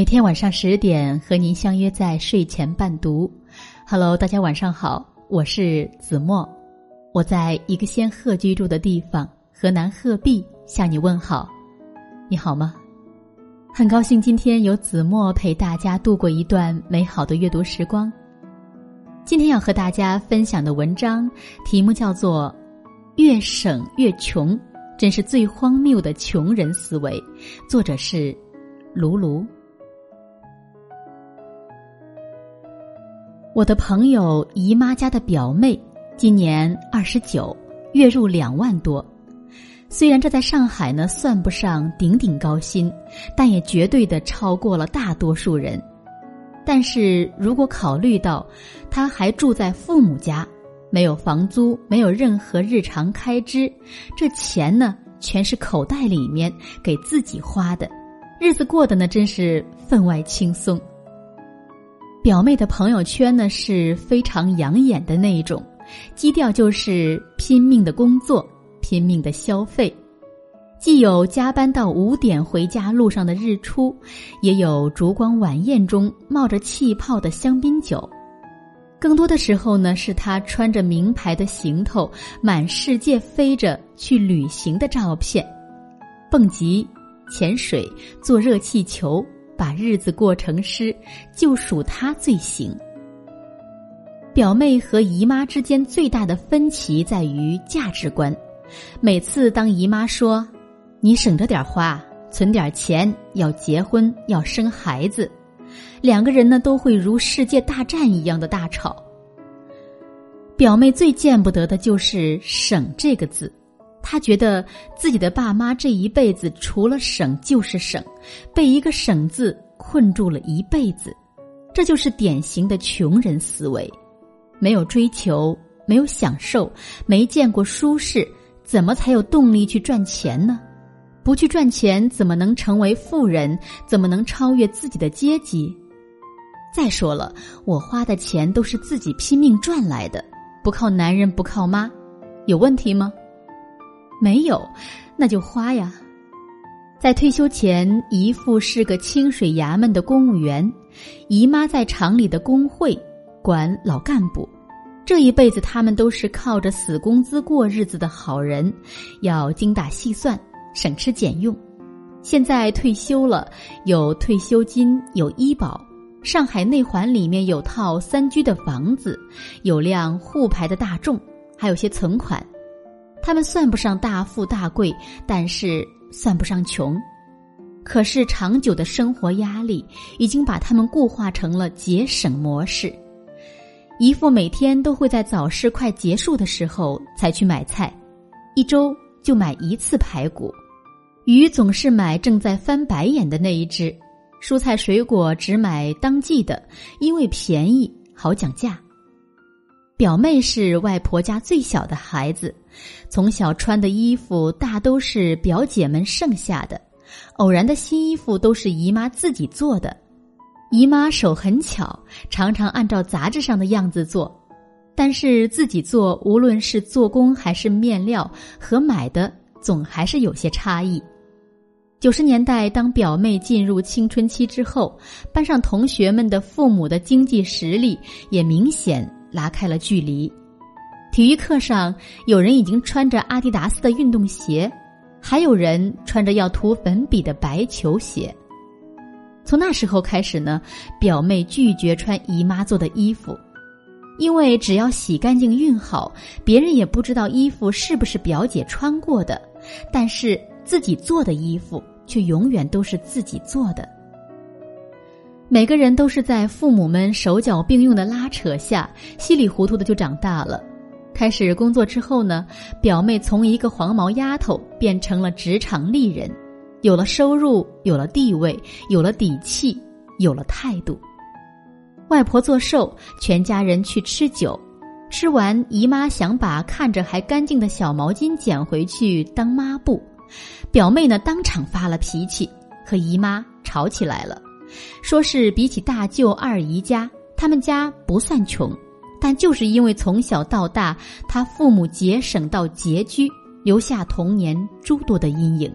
每天晚上十点和您相约在睡前伴读。Hello，大家晚上好，我是子墨，我在一个仙鹤居住的地方河南鹤壁向你问好，你好吗？很高兴今天有子墨陪大家度过一段美好的阅读时光。今天要和大家分享的文章题目叫做《越省越穷》，真是最荒谬的穷人思维。作者是卢卢。我的朋友姨妈家的表妹，今年二十九，月入两万多。虽然这在上海呢算不上顶顶高薪，但也绝对的超过了大多数人。但是如果考虑到她还住在父母家，没有房租，没有任何日常开支，这钱呢全是口袋里面给自己花的，日子过得呢真是分外轻松。表妹的朋友圈呢是非常养眼的那一种，基调就是拼命的工作，拼命的消费，既有加班到五点回家路上的日出，也有烛光晚宴中冒着气泡的香槟酒，更多的时候呢是他穿着名牌的行头满世界飞着去旅行的照片，蹦极、潜水、坐热气球。把日子过成诗，就属他最行。表妹和姨妈之间最大的分歧在于价值观。每次当姨妈说“你省着点花，存点钱，要结婚，要生孩子”，两个人呢都会如世界大战一样的大吵。表妹最见不得的就是“省”这个字。他觉得自己的爸妈这一辈子除了省就是省，被一个“省”字困住了一辈子，这就是典型的穷人思维。没有追求，没有享受，没见过舒适，怎么才有动力去赚钱呢？不去赚钱，怎么能成为富人？怎么能超越自己的阶级？再说了，我花的钱都是自己拼命赚来的，不靠男人，不靠妈，有问题吗？没有，那就花呀。在退休前，姨父是个清水衙门的公务员，姨妈在厂里的工会管老干部。这一辈子，他们都是靠着死工资过日子的好人，要精打细算，省吃俭用。现在退休了，有退休金，有医保，上海内环里面有套三居的房子，有辆沪牌的大众，还有些存款。他们算不上大富大贵，但是算不上穷。可是长久的生活压力已经把他们固化成了节省模式。姨父每天都会在早市快结束的时候才去买菜，一周就买一次排骨，鱼总是买正在翻白眼的那一只，蔬菜水果只买当季的，因为便宜好讲价。表妹是外婆家最小的孩子，从小穿的衣服大都是表姐们剩下的，偶然的新衣服都是姨妈自己做的。姨妈手很巧，常常按照杂志上的样子做，但是自己做，无论是做工还是面料，和买的总还是有些差异。九十年代，当表妹进入青春期之后，班上同学们的父母的经济实力也明显。拉开了距离。体育课上，有人已经穿着阿迪达斯的运动鞋，还有人穿着要涂粉笔的白球鞋。从那时候开始呢，表妹拒绝穿姨妈做的衣服，因为只要洗干净、熨好，别人也不知道衣服是不是表姐穿过的。但是自己做的衣服，却永远都是自己做的。每个人都是在父母们手脚并用的拉扯下，稀里糊涂的就长大了。开始工作之后呢，表妹从一个黄毛丫头变成了职场丽人，有了收入，有了地位，有了底气，有了态度。外婆做寿，全家人去吃酒，吃完姨妈想把看着还干净的小毛巾捡回去当抹布，表妹呢当场发了脾气，和姨妈吵起来了。说是比起大舅二姨家，他们家不算穷，但就是因为从小到大，他父母节省到拮据，留下童年诸多的阴影。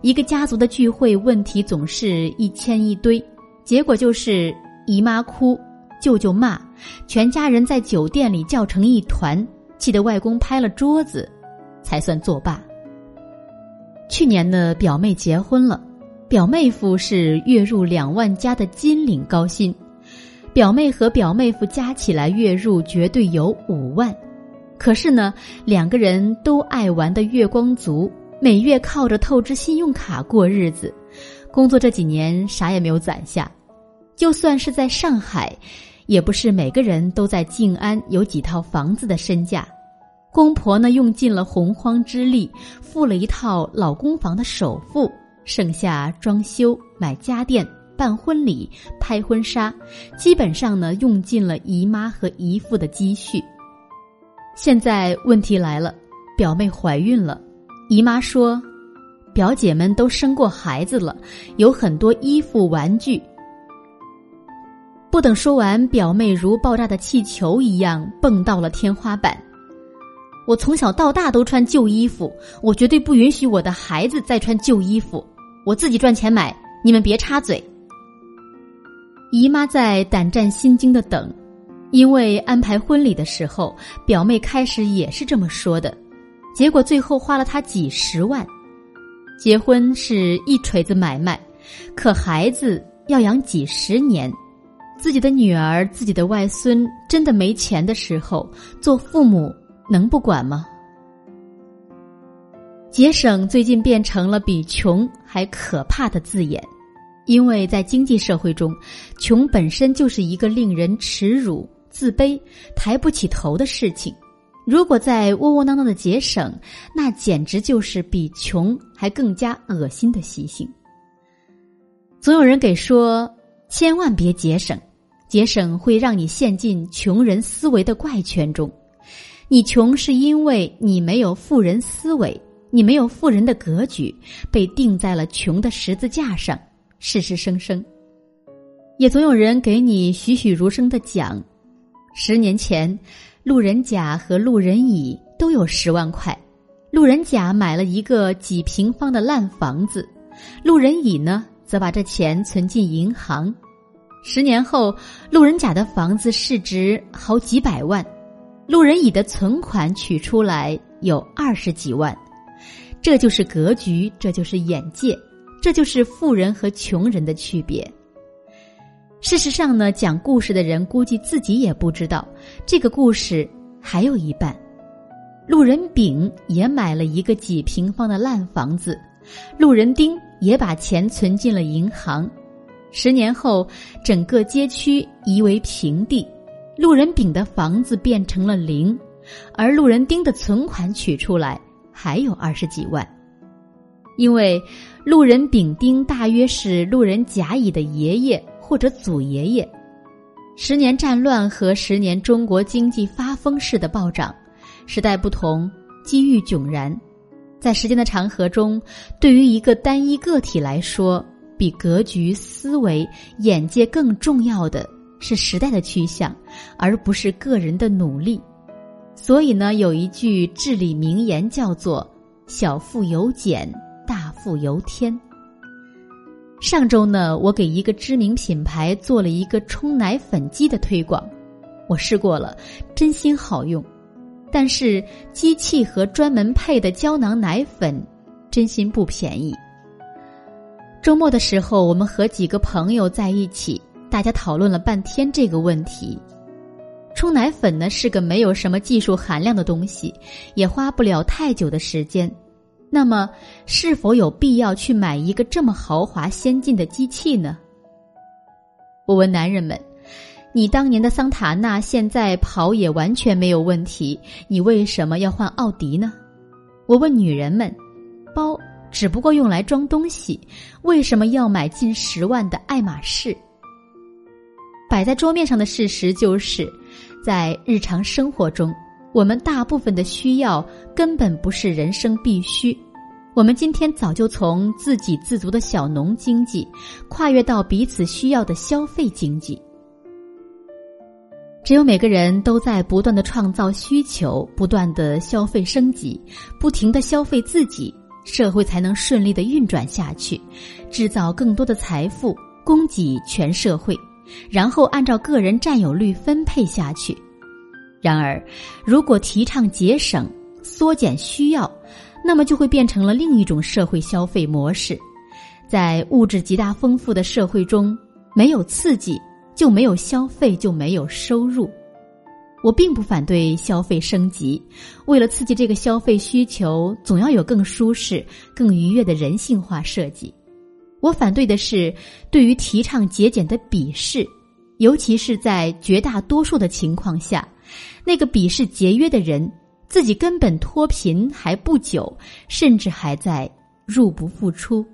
一个家族的聚会，问题总是一千一堆，结果就是姨妈哭，舅舅骂，全家人在酒店里叫成一团，气得外公拍了桌子，才算作罢。去年的表妹结婚了，表妹夫是月入两万加的金领高薪，表妹和表妹夫加起来月入绝对有五万，可是呢，两个人都爱玩的月光族。每月靠着透支信用卡过日子，工作这几年啥也没有攒下，就算是在上海，也不是每个人都在静安有几套房子的身价。公婆呢用尽了洪荒之力，付了一套老公房的首付，剩下装修、买家电、办婚礼、拍婚纱，基本上呢用尽了姨妈和姨父的积蓄。现在问题来了，表妹怀孕了。姨妈说：“表姐们都生过孩子了，有很多衣服、玩具。”不等说完，表妹如爆炸的气球一样蹦到了天花板。我从小到大都穿旧衣服，我绝对不允许我的孩子再穿旧衣服。我自己赚钱买，你们别插嘴。姨妈在胆战心惊的等，因为安排婚礼的时候，表妹开始也是这么说的。结果最后花了她几十万，结婚是一锤子买卖，可孩子要养几十年，自己的女儿、自己的外孙真的没钱的时候，做父母能不管吗？节省最近变成了比穷还可怕的字眼，因为在经济社会中，穷本身就是一个令人耻辱、自卑、抬不起头的事情。如果在窝窝囊囊的节省，那简直就是比穷还更加恶心的习性。总有人给说，千万别节省，节省会让你陷进穷人思维的怪圈中。你穷是因为你没有富人思维，你没有富人的格局，被钉在了穷的十字架上，世世生生。也总有人给你栩栩如生的讲，十年前。路人甲和路人乙都有十万块，路人甲买了一个几平方的烂房子，路人乙呢则把这钱存进银行。十年后，路人甲的房子市值好几百万，路人乙的存款取出来有二十几万。这就是格局，这就是眼界，这就是富人和穷人的区别。事实上呢，讲故事的人估计自己也不知道，这个故事还有一半。路人丙也买了一个几平方的烂房子，路人丁也把钱存进了银行。十年后，整个街区夷为平地，路人丙的房子变成了零，而路人丁的存款取出来还有二十几万，因为路人丙丁大约是路人甲乙的爷爷。或者祖爷爷，十年战乱和十年中国经济发疯式的暴涨，时代不同，机遇迥然。在时间的长河中，对于一个单一个体来说，比格局、思维、眼界更重要的是时代的趋向，而不是个人的努力。所以呢，有一句至理名言叫做“小富由俭，大富由天”。上周呢，我给一个知名品牌做了一个冲奶粉机的推广，我试过了，真心好用。但是机器和专门配的胶囊奶粉，真心不便宜。周末的时候，我们和几个朋友在一起，大家讨论了半天这个问题。冲奶粉呢是个没有什么技术含量的东西，也花不了太久的时间。那么，是否有必要去买一个这么豪华先进的机器呢？我问男人们：“你当年的桑塔纳现在跑也完全没有问题，你为什么要换奥迪呢？”我问女人们：“包只不过用来装东西，为什么要买近十万的爱马仕？”摆在桌面上的事实就是，在日常生活中。我们大部分的需要根本不是人生必须，我们今天早就从自给自足的小农经济，跨越到彼此需要的消费经济。只有每个人都在不断的创造需求，不断的消费升级，不停的消费自己，社会才能顺利的运转下去，制造更多的财富，供给全社会，然后按照个人占有率分配下去。然而，如果提倡节省、缩减需要，那么就会变成了另一种社会消费模式。在物质极大丰富的社会中，没有刺激，就没有消费，就没有收入。我并不反对消费升级，为了刺激这个消费需求，总要有更舒适、更愉悦的人性化设计。我反对的是对于提倡节俭的鄙视，尤其是在绝大多数的情况下，那个鄙视节约的人，自己根本脱贫还不久，甚至还在入不敷出。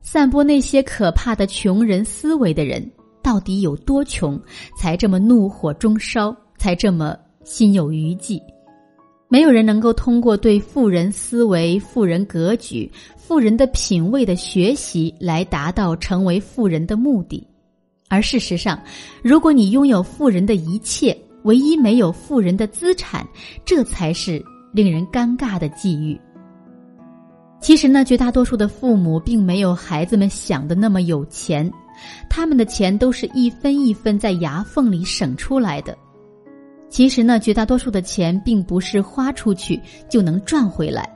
散播那些可怕的穷人思维的人，到底有多穷，才这么怒火中烧，才这么心有余悸？没有人能够通过对富人思维、富人格局、富人的品味的学习来达到成为富人的目的。而事实上，如果你拥有富人的一切，唯一没有富人的资产，这才是令人尴尬的际遇。其实呢，绝大多数的父母并没有孩子们想的那么有钱，他们的钱都是一分一分在牙缝里省出来的。其实呢，绝大多数的钱并不是花出去就能赚回来。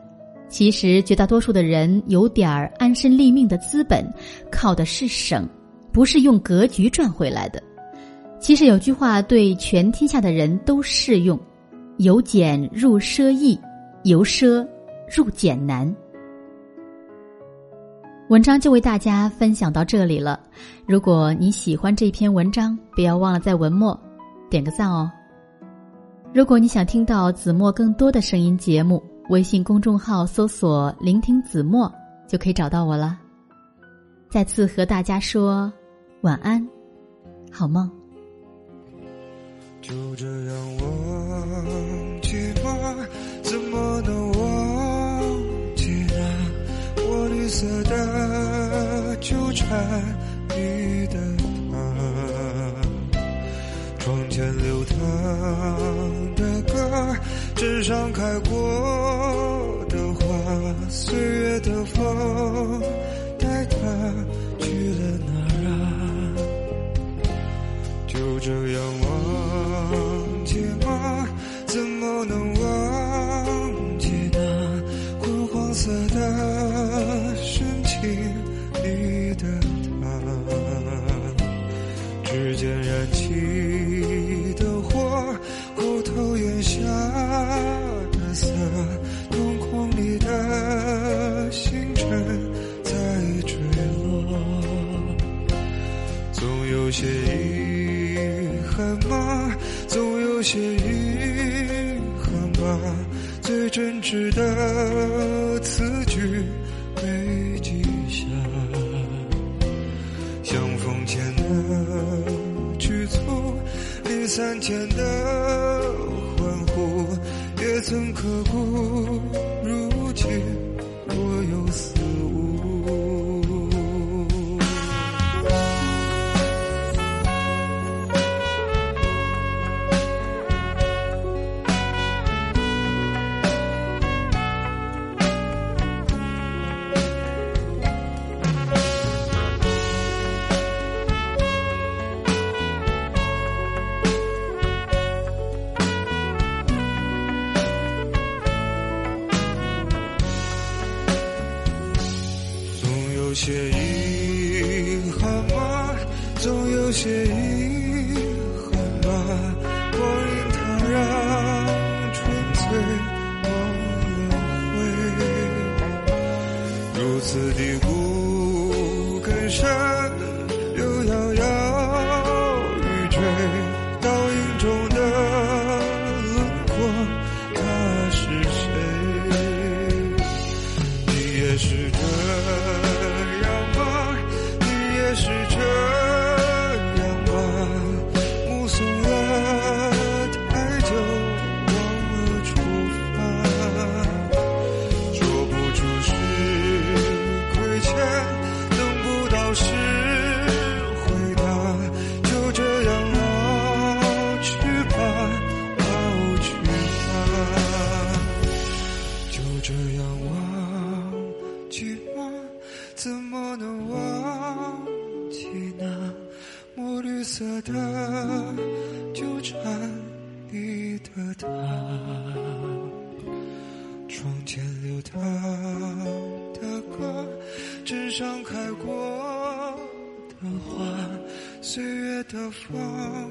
其实，绝大多数的人有点儿安身立命的资本，靠的是省，不是用格局赚回来的。其实有句话对全天下的人都适用：由俭入奢易，由奢入俭难。文章就为大家分享到这里了。如果你喜欢这篇文章，不要忘了在文末点个赞哦。如果你想听到子墨更多的声音节目，微信公众号搜索“聆听子墨”就可以找到我了。再次和大家说晚安，好梦。就这样忘记吗？怎么能忘记呢？我绿色的纠缠歌，纸上开过的花，岁总有些遗憾吧。最真挚的词句没记下，相逢前的局促，离散前的欢呼，也曾刻骨。如今悔，如色的纠缠你的他，窗前流淌的歌，纸上开过的花，岁月的风。